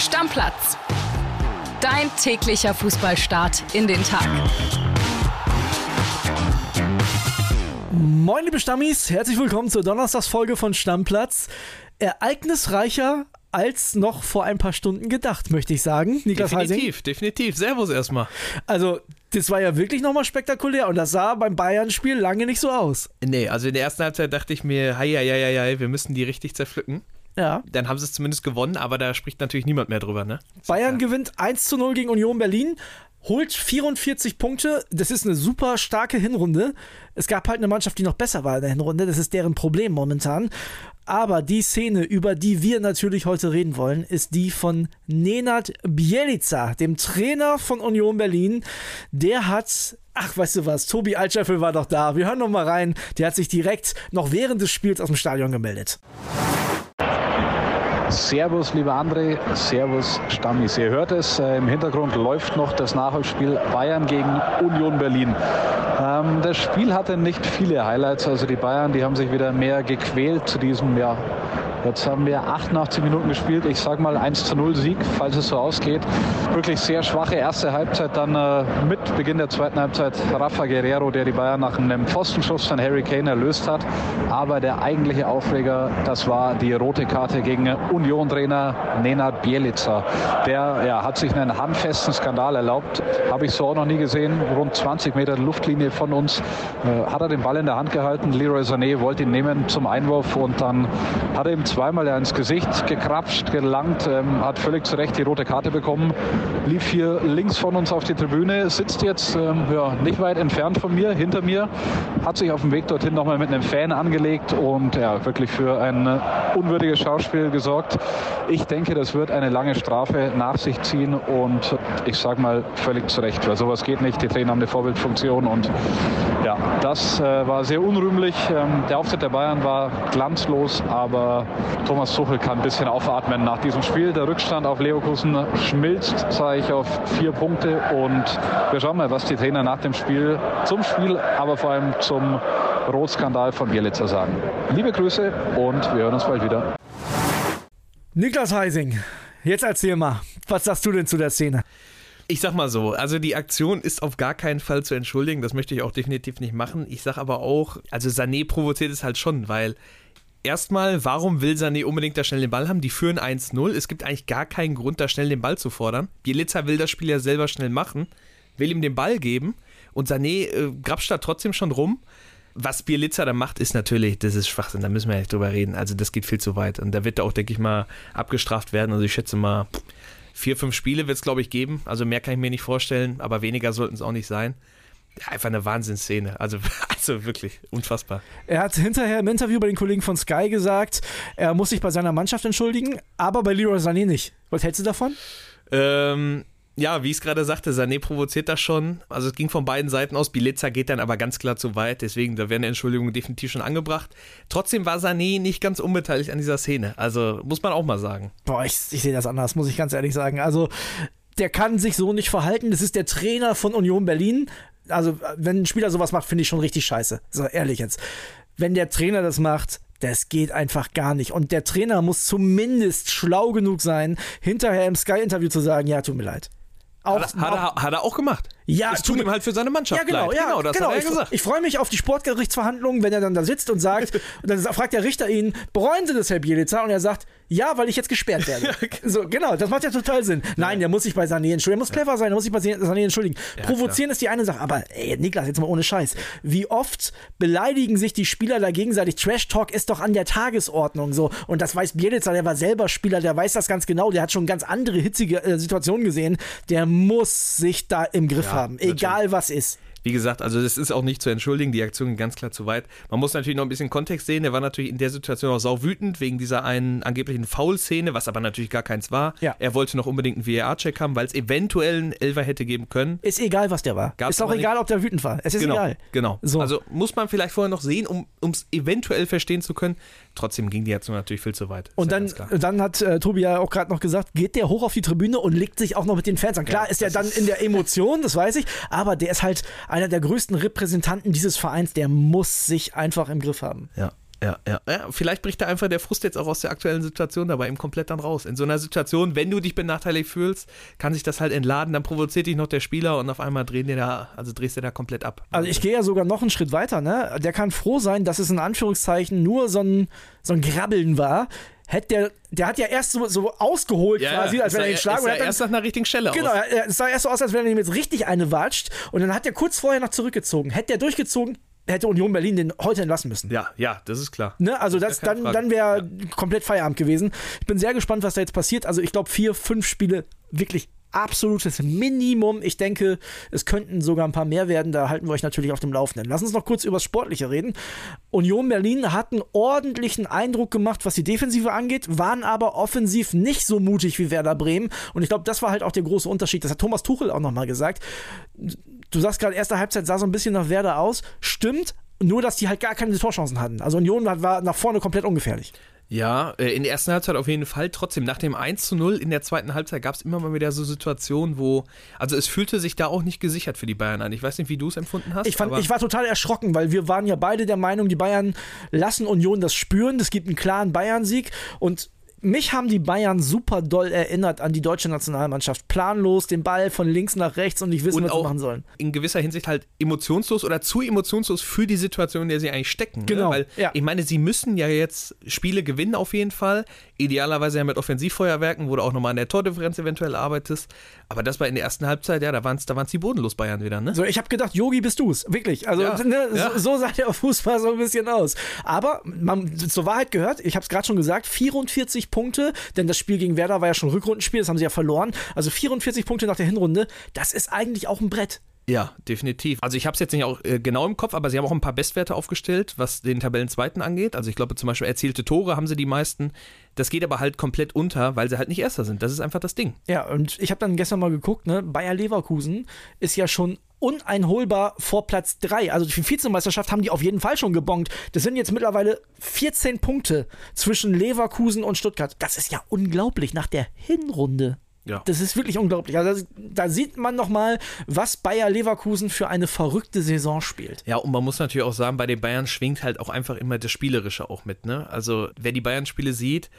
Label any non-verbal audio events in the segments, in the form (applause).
Stammplatz. Dein täglicher Fußballstart in den Tag. Moin liebe Stammis, herzlich willkommen zur Donnerstagsfolge von Stammplatz. Ereignisreicher als noch vor ein paar Stunden gedacht, möchte ich sagen. Niklas definitiv, Heising. definitiv. Servus erstmal. Also, das war ja wirklich nochmal spektakulär und das sah beim Bayern-Spiel lange nicht so aus. Nee, also in der ersten Halbzeit dachte ich mir, hei, hei, hei, hei, wir müssen die richtig zerpflücken. Ja. Dann haben sie es zumindest gewonnen, aber da spricht natürlich niemand mehr drüber, ne? Bayern gewinnt 1 zu 0 gegen Union Berlin, holt 44 Punkte. Das ist eine super starke Hinrunde. Es gab halt eine Mannschaft, die noch besser war in der Hinrunde. Das ist deren Problem momentan. Aber die Szene, über die wir natürlich heute reden wollen, ist die von Nenad Bielica, dem Trainer von Union Berlin. Der hat Ach, weißt du was? Tobi Altscheffel war doch da. Wir hören noch mal rein. Der hat sich direkt noch während des Spiels aus dem Stadion gemeldet. Servus, lieber André, Servus, Stammis. Ihr hört es, äh, im Hintergrund läuft noch das Nachholspiel Bayern gegen Union Berlin. Ähm, das Spiel hatte nicht viele Highlights, also die Bayern, die haben sich wieder mehr gequält zu diesem ja, Jetzt haben wir 88 Minuten gespielt. Ich sage mal 1 zu 0 Sieg, falls es so ausgeht. Wirklich sehr schwache erste Halbzeit. Dann äh, mit Beginn der zweiten Halbzeit Rafa Guerrero, der die Bayern nach einem Pfostenschuss von Harry Kane erlöst hat. Aber der eigentliche Aufreger, das war die rote Karte gegen Union-Trainer Nenad Bielica. Der ja, hat sich einen handfesten Skandal erlaubt. Habe ich so auch noch nie gesehen. Rund 20 Meter Luftlinie von uns äh, hat er den Ball in der Hand gehalten. Leroy Sané wollte ihn nehmen zum Einwurf und dann hat er ihm zweimal ins Gesicht gekrapscht, gelangt, ähm, hat völlig zu Recht die rote Karte bekommen, lief hier links von uns auf die Tribüne, sitzt jetzt ähm, ja, nicht weit entfernt von mir, hinter mir, hat sich auf dem Weg dorthin nochmal mit einem Fan angelegt und ja, wirklich für ein äh, unwürdiges Schauspiel gesorgt. Ich denke, das wird eine lange Strafe nach sich ziehen und ich sage mal völlig zu Recht, weil sowas geht nicht. Die Trainer haben eine Vorbildfunktion und ja, das äh, war sehr unrühmlich. Ähm, der Auftritt der Bayern war glanzlos, aber Thomas Tuchel kann ein bisschen aufatmen nach diesem Spiel. Der Rückstand auf Leverkusen schmilzt, sage ich, auf vier Punkte. Und wir schauen mal, was die Trainer nach dem Spiel, zum Spiel, aber vor allem zum Rotskandal von Bielitzer sagen. Liebe Grüße und wir hören uns bald wieder. Niklas Heising, jetzt erzähl mal, was sagst du denn zu der Szene? Ich sag mal so, also die Aktion ist auf gar keinen Fall zu entschuldigen, das möchte ich auch definitiv nicht machen. Ich sag aber auch, also Sané provoziert es halt schon, weil erstmal, warum will Sané unbedingt da schnell den Ball haben? Die führen 1-0. Es gibt eigentlich gar keinen Grund, da schnell den Ball zu fordern. Bielitzer will das Spiel ja selber schnell machen, will ihm den Ball geben und Sané äh, grapscht da trotzdem schon rum. Was Bielitzer da macht, ist natürlich, das ist Schwachsinn, da müssen wir ja nicht drüber reden. Also das geht viel zu weit. Und da wird er auch, denke ich mal, abgestraft werden. Also ich schätze mal, vier, fünf Spiele wird es, glaube ich, geben. Also mehr kann ich mir nicht vorstellen, aber weniger sollten es auch nicht sein einfach eine Wahnsinnsszene. Also, (laughs) also wirklich unfassbar. Er hat hinterher im Interview bei den Kollegen von Sky gesagt, er muss sich bei seiner Mannschaft entschuldigen, aber bei Leroy Sané nicht. Was hältst du davon? Ähm, ja, wie ich es gerade sagte, Sané provoziert das schon. Also es ging von beiden Seiten aus. Bilitza geht dann aber ganz klar zu weit. Deswegen, da werden Entschuldigungen definitiv schon angebracht. Trotzdem war Sané nicht ganz unbeteiligt an dieser Szene. Also muss man auch mal sagen. Boah, ich, ich sehe das anders, muss ich ganz ehrlich sagen. Also der kann sich so nicht verhalten. Das ist der Trainer von Union Berlin also wenn ein Spieler sowas macht, finde ich schon richtig scheiße. So ehrlich jetzt. Wenn der Trainer das macht, das geht einfach gar nicht. Und der Trainer muss zumindest schlau genug sein, hinterher im Sky-Interview zu sagen, ja, tut mir leid. Auch, hat, er, hat, er, hat, er, auch gemacht. Ja, es tut ihm halt für seine Mannschaft ja, genau, leid. Ja, genau, das genau. hat er ich, gesagt. Ich freue mich auf die Sportgerichtsverhandlungen, wenn er dann da sitzt und sagt, (laughs) und dann fragt der Richter ihn, bereuen Sie das, Herr Bielica? Und er sagt, ja, weil ich jetzt gesperrt werde. (laughs) ja, okay. So, genau, das macht ja total Sinn. Nein, der muss sich bei Sané entschuldigen. Der muss clever sein, der muss sich bei Sané entschuldigen. Provozieren klar. ist die eine Sache, aber ey, Niklas, jetzt mal ohne Scheiß. Wie oft beleidigen sich die Spieler da gegenseitig? Trash Talk ist doch an der Tagesordnung so. Und das weiß Bielica, der war selber Spieler, der weiß das ganz genau. Der hat schon ganz andere hitzige äh, Situationen gesehen. Der muss sich da im Griff ja, haben, egal natürlich. was ist wie gesagt, also das ist auch nicht zu entschuldigen, die Aktion ging ganz klar zu weit. Man muss natürlich noch ein bisschen Kontext sehen. Er war natürlich in der Situation auch sau wütend wegen dieser einen angeblichen Foul-Szene, was aber natürlich gar keins war. Ja. Er wollte noch unbedingt einen VAR-Check haben, weil es eventuell einen Elfer hätte geben können. Ist egal, was der war. Gab's ist auch egal, nicht. ob der wütend war. Es ist genau, egal. Genau. So. Also muss man vielleicht vorher noch sehen, um es eventuell verstehen zu können. Trotzdem ging die Aktion natürlich viel zu weit. Und dann, dann hat äh, Tobi ja auch gerade noch gesagt, geht der hoch auf die Tribüne und legt sich auch noch mit den Fans an. Klar ja, ist er dann in der Emotion, das weiß ich, aber der ist halt einer der größten Repräsentanten dieses Vereins, der muss sich einfach im Griff haben. Ja. Ja, ja, ja. Vielleicht bricht da einfach der Frust jetzt auch aus der aktuellen Situation dabei ihm komplett dann raus. In so einer Situation, wenn du dich benachteiligt fühlst, kann sich das halt entladen, dann provoziert dich noch der Spieler und auf einmal drehen dir da, also drehst du da komplett ab. Also ich gehe ja sogar noch einen Schritt weiter, ne? Der kann froh sein, dass es in Anführungszeichen nur so ein, so ein Grabbeln war hätte der, der hat ja erst so, so ausgeholt ja, quasi, als wenn er ihn schlagen würde. erst nach einer richtigen Stelle Genau, aus. es sah erst so aus, als wenn er ihm jetzt richtig eine watscht und dann hat er kurz vorher noch zurückgezogen. Hätte er durchgezogen, hätte Union Berlin den heute entlassen müssen. Ja, ja, das ist klar. Ne? Also das, dann, dann wäre ja. komplett Feierabend gewesen. Ich bin sehr gespannt, was da jetzt passiert. Also ich glaube, vier, fünf Spiele wirklich absolutes Minimum. Ich denke, es könnten sogar ein paar mehr werden. Da halten wir euch natürlich auf dem Laufenden. Lass uns noch kurz über das Sportliche reden. Union Berlin hat einen ordentlichen Eindruck gemacht, was die Defensive angeht, waren aber offensiv nicht so mutig wie Werder Bremen. Und ich glaube, das war halt auch der große Unterschied. Das hat Thomas Tuchel auch nochmal gesagt du sagst gerade, erste Halbzeit sah so ein bisschen nach Werder aus. Stimmt, nur dass die halt gar keine Torchancen hatten. Also Union war nach vorne komplett ungefährlich. Ja, äh, in der ersten Halbzeit auf jeden Fall. Trotzdem, nach dem 1 zu 0 in der zweiten Halbzeit gab es immer mal wieder so Situationen, wo, also es fühlte sich da auch nicht gesichert für die Bayern an. Ich weiß nicht, wie du es empfunden hast. Ich, fand, ich war total erschrocken, weil wir waren ja beide der Meinung, die Bayern lassen Union das spüren. Es gibt einen klaren Bayern-Sieg und mich haben die Bayern super doll erinnert an die deutsche Nationalmannschaft. Planlos, den Ball von links nach rechts und nicht wissen, und was sie machen sollen. In gewisser Hinsicht halt emotionslos oder zu emotionslos für die Situation, in der sie eigentlich stecken. Ne? Genau. Ne? Weil ja. ich meine, sie müssen ja jetzt Spiele gewinnen auf jeden Fall. Idealerweise ja mit Offensivfeuerwerken, wo du auch nochmal an der Tordifferenz eventuell arbeitest. Aber das war in der ersten Halbzeit, ja, da waren es da waren's die bodenlos Bayern wieder, ne? So, ich habe gedacht, Yogi bist du's. Wirklich. Also, ja. ne, ja. So, so sah der Fußball so ein bisschen aus. Aber man, zur Wahrheit gehört, ich habe es gerade schon gesagt, 44 Punkte, denn das Spiel gegen Werder war ja schon Rückrundenspiel, das haben sie ja verloren. Also 44 Punkte nach der Hinrunde, das ist eigentlich auch ein Brett. Ja, definitiv. Also ich habe es jetzt nicht auch äh, genau im Kopf, aber sie haben auch ein paar Bestwerte aufgestellt, was den Tabellenzweiten angeht. Also ich glaube zum Beispiel erzielte Tore haben sie die meisten. Das geht aber halt komplett unter, weil sie halt nicht Erster sind. Das ist einfach das Ding. Ja, und ich habe dann gestern mal geguckt, ne? Bayer Leverkusen ist ja schon uneinholbar vor Platz 3. Also die Vizemeisterschaft haben die auf jeden Fall schon gebongt. Das sind jetzt mittlerweile 14 Punkte zwischen Leverkusen und Stuttgart. Das ist ja unglaublich nach der Hinrunde. Ja. Das ist wirklich unglaublich. Also da sieht man nochmal, was Bayer Leverkusen für eine verrückte Saison spielt. Ja, und man muss natürlich auch sagen, bei den Bayern schwingt halt auch einfach immer das Spielerische auch mit. Ne? Also wer die Bayern-Spiele sieht,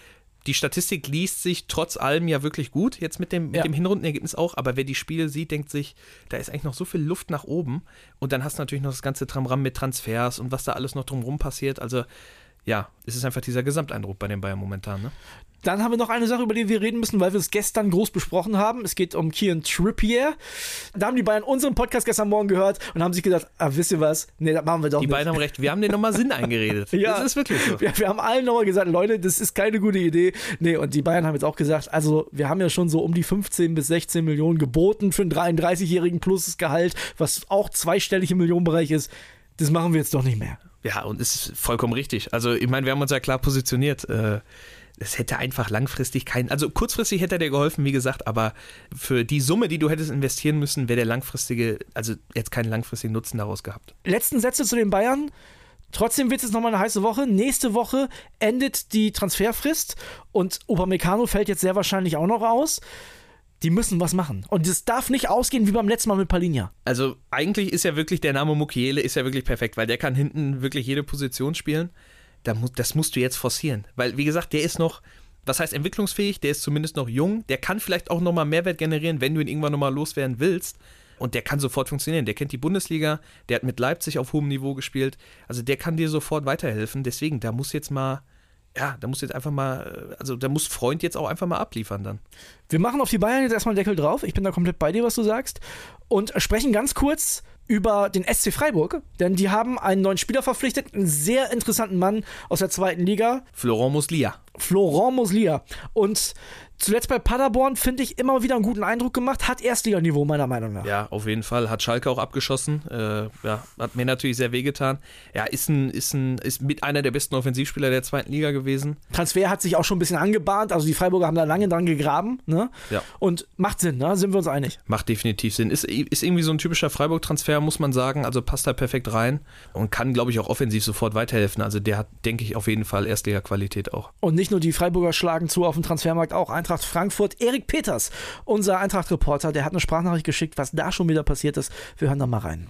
die Statistik liest sich trotz allem ja wirklich gut, jetzt mit dem, mit ja. dem Hinrundenergebnis auch, aber wer die Spiele sieht, denkt sich, da ist eigentlich noch so viel Luft nach oben. Und dann hast du natürlich noch das ganze Tramram mit Transfers und was da alles noch drumherum passiert. Also ja, es ist einfach dieser Gesamteindruck bei den Bayern momentan. Ne? Dann haben wir noch eine Sache, über die wir reden müssen, weil wir es gestern groß besprochen haben. Es geht um Kian Trippier. Da haben die Bayern unseren Podcast gestern Morgen gehört und haben sich gedacht, ah, wisst ihr was? Nee, das machen wir doch die nicht. Die beiden haben recht. Wir haben denen nochmal Sinn eingeredet. (laughs) ja, das ist wirklich so. Wir, wir haben allen nochmal gesagt, Leute, das ist keine gute Idee. Nee, und die Bayern haben jetzt auch gesagt, also wir haben ja schon so um die 15 bis 16 Millionen geboten für einen 33-jährigen plus Gehalt, was auch zweistellig im Millionenbereich ist. Das machen wir jetzt doch nicht mehr. Ja, und ist vollkommen richtig. Also, ich meine, wir haben uns ja klar positioniert. Äh, es hätte einfach langfristig keinen, also kurzfristig hätte er dir geholfen, wie gesagt, aber für die Summe, die du hättest investieren müssen, wäre der langfristige, also jetzt keinen langfristigen Nutzen daraus gehabt. Letzten Sätze zu den Bayern. Trotzdem wird es nochmal eine heiße Woche. Nächste Woche endet die Transferfrist und Upamecano fällt jetzt sehr wahrscheinlich auch noch aus. Die müssen was machen. Und es darf nicht ausgehen wie beim letzten Mal mit Palinja. Also eigentlich ist ja wirklich der Name Mukiele ist ja wirklich perfekt, weil der kann hinten wirklich jede Position spielen das musst du jetzt forcieren. Weil, wie gesagt, der ist noch, was heißt entwicklungsfähig, der ist zumindest noch jung, der kann vielleicht auch nochmal Mehrwert generieren, wenn du ihn irgendwann nochmal loswerden willst. Und der kann sofort funktionieren. Der kennt die Bundesliga, der hat mit Leipzig auf hohem Niveau gespielt. Also der kann dir sofort weiterhelfen. Deswegen, da muss jetzt mal, ja, da muss jetzt einfach mal, also da muss Freund jetzt auch einfach mal abliefern dann. Wir machen auf die Bayern jetzt erstmal einen Deckel drauf. Ich bin da komplett bei dir, was du sagst. Und sprechen ganz kurz über den SC Freiburg, denn die haben einen neuen Spieler verpflichtet, einen sehr interessanten Mann aus der zweiten Liga. Florent Muslia. Florent Muslia. Und zuletzt bei Paderborn, finde ich, immer wieder einen guten Eindruck gemacht. Hat Erstliganiveau, meiner Meinung nach. Ja, auf jeden Fall. Hat Schalke auch abgeschossen. Äh, ja, hat mir natürlich sehr wehgetan. Ja, ist, ein, ist, ein, ist mit einer der besten Offensivspieler der zweiten Liga gewesen. Transfer hat sich auch schon ein bisschen angebahnt. Also die Freiburger haben da lange dran gegraben. Ne? Ja. Und macht Sinn, ne? sind wir uns einig. Macht definitiv Sinn. Ist, ist irgendwie so ein typischer Freiburg-Transfer, muss man sagen. Also passt da perfekt rein und kann, glaube ich, auch offensiv sofort weiterhelfen. Also der hat, denke ich, auf jeden Fall Erstliga-Qualität auch. Und nicht nur die Freiburger schlagen zu auf dem Transfermarkt, auch Eintracht Frankfurt. Erik Peters, unser Eintracht-Reporter, der hat eine Sprachnachricht geschickt, was da schon wieder passiert ist. Wir hören da mal rein.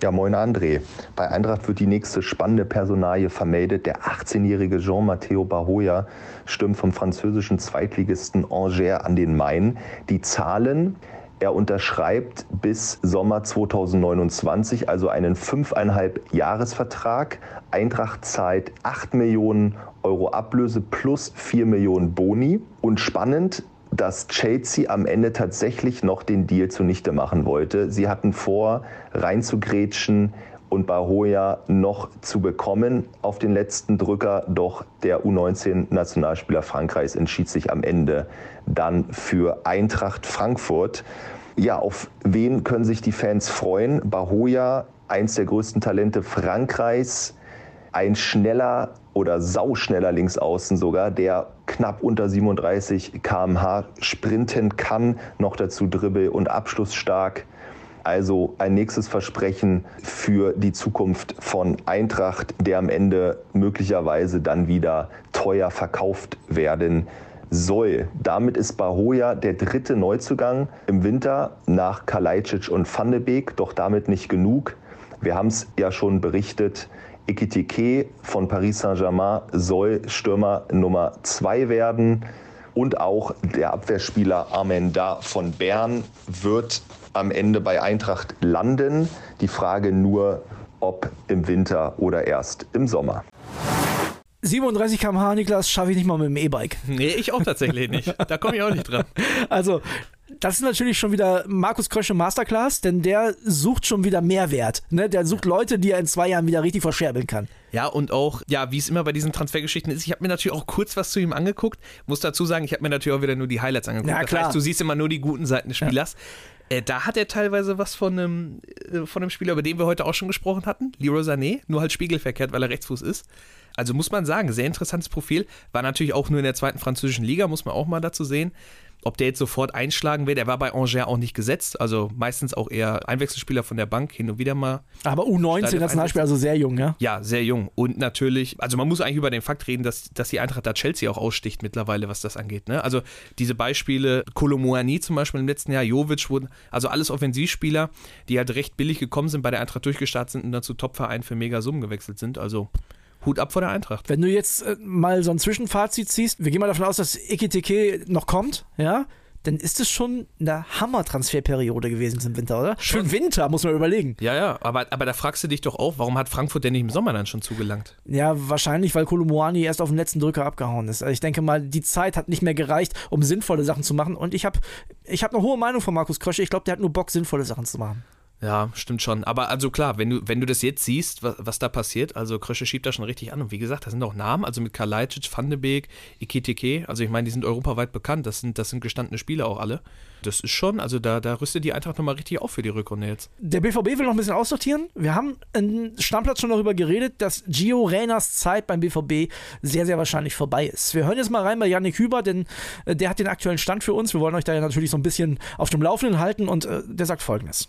Ja, moin André. Bei Eintracht wird die nächste spannende Personalie vermeldet. Der 18-jährige Jean-Matteo Bahoya stürmt vom französischen Zweitligisten Angers an den Main. Die Zahlen, er unterschreibt bis Sommer 2029, also einen fünfeinhalb Jahresvertrag. Eintracht zahlt 8 Millionen Euro Ablöse plus 4 Millionen Boni. Und spannend, dass Chelsea am Ende tatsächlich noch den Deal zunichte machen wollte. Sie hatten vor, reinzugrätschen und Bahoya noch zu bekommen auf den letzten Drücker. Doch der U19-Nationalspieler Frankreichs entschied sich am Ende dann für Eintracht Frankfurt. Ja, auf wen können sich die Fans freuen? Bahoya, eins der größten Talente Frankreichs, ein schneller oder sauschneller Linksaußen sogar, der knapp unter 37 km/h sprinten kann, noch dazu dribbel- und abschlussstark. Also ein nächstes Versprechen für die Zukunft von Eintracht, der am Ende möglicherweise dann wieder teuer verkauft werden soll. Damit ist Bahoja der dritte Neuzugang im Winter nach Kalajdzic und Van de Beek, doch damit nicht genug. Wir haben es ja schon berichtet, Ekitike von Paris Saint-Germain soll Stürmer Nummer 2 werden. Und auch der Abwehrspieler Armenda von Bern wird am Ende bei Eintracht landen. Die Frage nur, ob im Winter oder erst im Sommer. 37 km/h, Niklas, schaffe ich nicht mal mit dem E-Bike. Nee, ich auch tatsächlich nicht. Da komme ich auch nicht dran. (laughs) Also, das ist natürlich schon wieder Markus Krösche Masterclass, denn der sucht schon wieder Mehrwert. Ne? Der sucht Leute, die er in zwei Jahren wieder richtig verscherbeln kann. Ja, und auch, ja, wie es immer bei diesen Transfergeschichten ist, ich habe mir natürlich auch kurz was zu ihm angeguckt. Muss dazu sagen, ich habe mir natürlich auch wieder nur die Highlights angeguckt. Ja, klar. Das heißt, du siehst immer nur die guten Seiten des Spielers. Ja. Äh, da hat er teilweise was von einem, äh, von einem Spieler, über den wir heute auch schon gesprochen hatten, Leroy Sané, nur halt spiegelverkehrt, weil er Rechtsfuß ist. Also muss man sagen, sehr interessantes Profil. War natürlich auch nur in der zweiten französischen Liga, muss man auch mal dazu sehen ob der jetzt sofort einschlagen wird. Er war bei Angers auch nicht gesetzt, also meistens auch eher Einwechselspieler von der Bank, hin und wieder mal. Aber U19 Nationalspieler, also sehr jung, ja? Ja, sehr jung. Und natürlich, also man muss eigentlich über den Fakt reden, dass, dass die Eintracht da Chelsea auch aussticht mittlerweile, was das angeht. Ne? Also diese Beispiele, Kolomoani zum Beispiel im letzten Jahr, Jovic wurden, also alles Offensivspieler, die halt recht billig gekommen sind, bei der Eintracht durchgestartet sind und dann zu Topvereinen für Megasummen gewechselt sind. Also Hut ab vor der Eintracht. Wenn du jetzt äh, mal so ein Zwischenfazit ziehst, wir gehen mal davon aus, dass Ekiteke noch kommt, ja, dann ist es schon eine Hammer-Transferperiode gewesen im Winter, oder? Schön Winter, muss man überlegen. Ja, ja, aber, aber da fragst du dich doch auch, warum hat Frankfurt denn nicht im Sommer dann schon zugelangt? Ja, wahrscheinlich, weil Kolomoani erst auf den letzten Drücker abgehauen ist. Also ich denke mal, die Zeit hat nicht mehr gereicht, um sinnvolle Sachen zu machen. Und ich habe ich hab eine hohe Meinung von Markus Krösche. Ich glaube, der hat nur Bock, sinnvolle Sachen zu machen. Ja, stimmt schon. Aber also klar, wenn du, wenn du das jetzt siehst, was, was da passiert, also Krösche schiebt da schon richtig an. Und wie gesagt, da sind auch Namen, also mit Kalajdzic, Van de Beek, Ikitike, also ich meine, die sind europaweit bekannt, das sind, das sind gestandene Spieler auch alle. Das ist schon, also da, da rüstet die Eintracht nochmal richtig auf für die Rückrunde jetzt. Der BVB will noch ein bisschen aussortieren. Wir haben im Stammplatz schon darüber geredet, dass Gio Reyners Zeit beim BVB sehr, sehr wahrscheinlich vorbei ist. Wir hören jetzt mal rein bei Yannick Hüber, denn äh, der hat den aktuellen Stand für uns. Wir wollen euch da ja natürlich so ein bisschen auf dem Laufenden halten und äh, der sagt folgendes.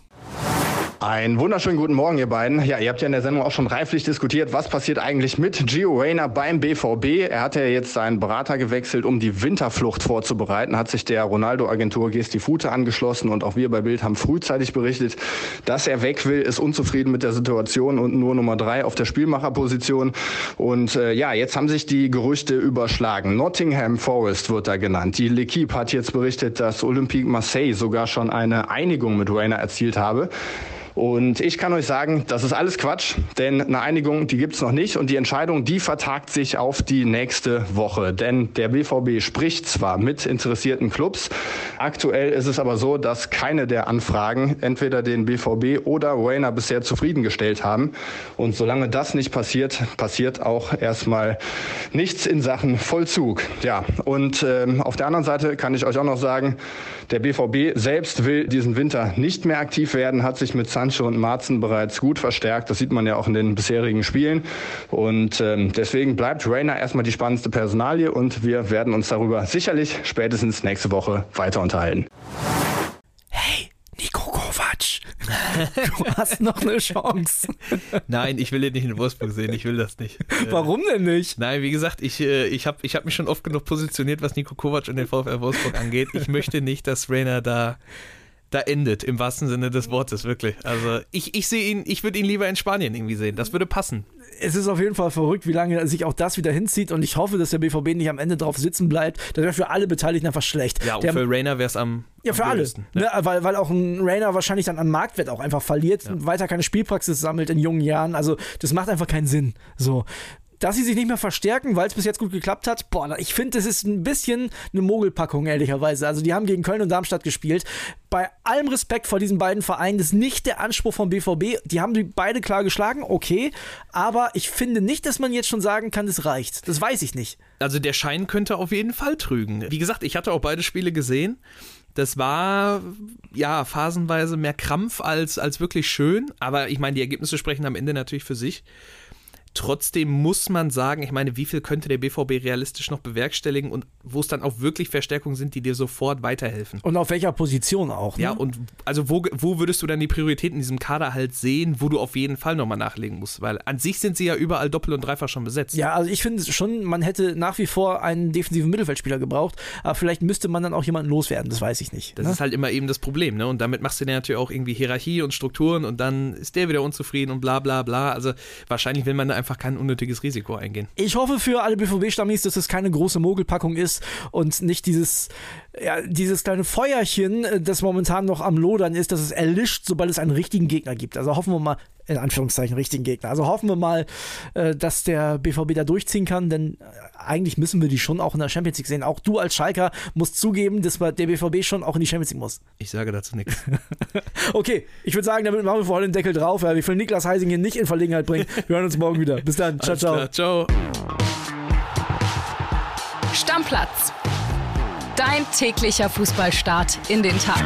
Einen wunderschönen guten Morgen, ihr beiden. Ja, ihr habt ja in der Sendung auch schon reiflich diskutiert, was passiert eigentlich mit Gio Reyna beim BVB. Er hat ja jetzt seinen Berater gewechselt, um die Winterflucht vorzubereiten, hat sich der Ronaldo-Agentur Gestifute angeschlossen und auch wir bei Bild haben frühzeitig berichtet, dass er weg will, ist unzufrieden mit der Situation und nur Nummer drei auf der Spielmacherposition. Und äh, ja, jetzt haben sich die Gerüchte überschlagen. Nottingham Forest wird da genannt. Die L'Equipe hat jetzt berichtet, dass Olympique Marseille sogar schon eine Einigung mit Reyna erzielt habe. Und ich kann euch sagen, das ist alles Quatsch, denn eine Einigung, die gibt es noch nicht und die Entscheidung, die vertagt sich auf die nächste Woche. Denn der BVB spricht zwar mit interessierten Clubs, aktuell ist es aber so, dass keine der Anfragen entweder den BVB oder Rainer bisher zufriedengestellt haben. Und solange das nicht passiert, passiert auch erstmal nichts in Sachen Vollzug. Ja, und ähm, auf der anderen Seite kann ich euch auch noch sagen, der BVB selbst will diesen Winter nicht mehr aktiv werden, hat sich mit Sancho und Marzen bereits gut verstärkt. Das sieht man ja auch in den bisherigen Spielen. Und ähm, deswegen bleibt Rainer erstmal die spannendste Personalie und wir werden uns darüber sicherlich spätestens nächste Woche weiter unterhalten. (laughs) Du hast noch eine Chance. Nein, ich will ihn nicht in Wolfsburg sehen. Ich will das nicht. (laughs) Warum denn nicht? Nein, wie gesagt, ich, äh, ich habe ich hab mich schon oft genug positioniert, was Nico Kovac und den VfL Wolfsburg angeht. Ich möchte nicht, dass Rainer da da endet, im wahrsten Sinne des Wortes, wirklich. Also ich, ich sehe ihn, ich würde ihn lieber in Spanien irgendwie sehen. Das würde passen. Es ist auf jeden Fall verrückt, wie lange sich auch das wieder hinzieht und ich hoffe, dass der BVB nicht am Ende drauf sitzen bleibt. Das wäre für alle Beteiligten einfach schlecht. Ja, und der, für Rainer wäre es am. Ja, für alle. Ne? Weil, weil auch ein Rainer wahrscheinlich dann an Marktwert auch einfach verliert, Ja. weiter keine Spielpraxis sammelt in jungen Jahren. Also das macht einfach keinen Sinn. So. Dass sie sich nicht mehr verstärken, weil es bis jetzt gut geklappt hat, boah, ich finde, das ist ein bisschen eine Mogelpackung, ehrlicherweise. Also die haben gegen Köln und Darmstadt gespielt. Bei allem Respekt vor diesen beiden Vereinen, das ist nicht der Anspruch vom BVB. Die haben die beide klar geschlagen, okay. Aber ich finde nicht, dass man jetzt schon sagen kann, das reicht. Das weiß ich nicht. Also der Schein könnte auf jeden Fall trügen. Wie gesagt, ich hatte auch beide Spiele gesehen. Das war ja phasenweise mehr Krampf als, als wirklich schön. Aber ich meine, die Ergebnisse sprechen am Ende natürlich für sich. Trotzdem muss man sagen, ich meine, wie viel könnte der BVB realistisch noch bewerkstelligen und wo es dann auch wirklich Verstärkungen sind, die dir sofort weiterhelfen. Und auf welcher Position auch. Ne? Ja, und also wo, wo würdest du dann die Prioritäten in diesem Kader halt sehen, wo du auf jeden Fall nochmal nachlegen musst? Weil an sich sind sie ja überall doppelt und dreifach schon besetzt. Ja, also ich finde schon, man hätte nach wie vor einen defensiven Mittelfeldspieler gebraucht, aber vielleicht müsste man dann auch jemanden loswerden, das weiß ich nicht. Das ne? ist halt immer eben das Problem, ne? Und damit machst du dir natürlich auch irgendwie Hierarchie und Strukturen und dann ist der wieder unzufrieden und bla bla bla. Also wahrscheinlich will man da einfach kein unnötiges Risiko eingehen. Ich hoffe für alle BVB-Stammis, dass es keine große Mogelpackung ist und nicht dieses, ja, dieses kleine Feuerchen, äh, das momentan noch am Lodern ist, dass es erlischt, sobald es einen richtigen Gegner gibt. Also hoffen wir mal, in Anführungszeichen richtigen Gegner. Also hoffen wir mal, äh, dass der BVB da durchziehen kann, denn äh, eigentlich müssen wir die schon auch in der Champions League sehen. Auch du als Schalker musst zugeben, dass der BVB schon auch in die Champions League muss. Ich sage dazu nichts. (laughs) Okay, ich würde sagen, damit machen wir vorhin den Deckel drauf. Ja, wir wollen Niklas Heising hier nicht in Verlegenheit bringen. Wir hören uns morgen wieder. Bis dann. Ciao, ciao. klar, ciao. Stammplatz. Dein täglicher Fußballstart in den Tag.